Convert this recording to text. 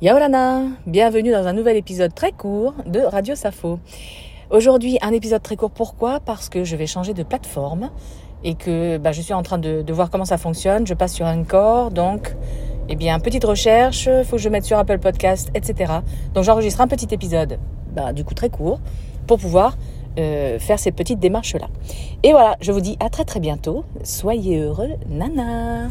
Yaolana, bienvenue dans un nouvel épisode très court de Radio Safo. Aujourd'hui, un épisode très court. Pourquoi? Parce que je vais changer de plateforme et que bah, je suis en train de, voir comment ça fonctionne. Je passe sur Encore, donc, eh bien, petite recherche, faut que je mette sur Apple Podcast, etc. Donc, j'enregistre un petit épisode, bah, du coup très court, pour pouvoir euh, faire cette petite démarche-là. Et voilà, je vous dis à très très bientôt. Soyez heureux, nana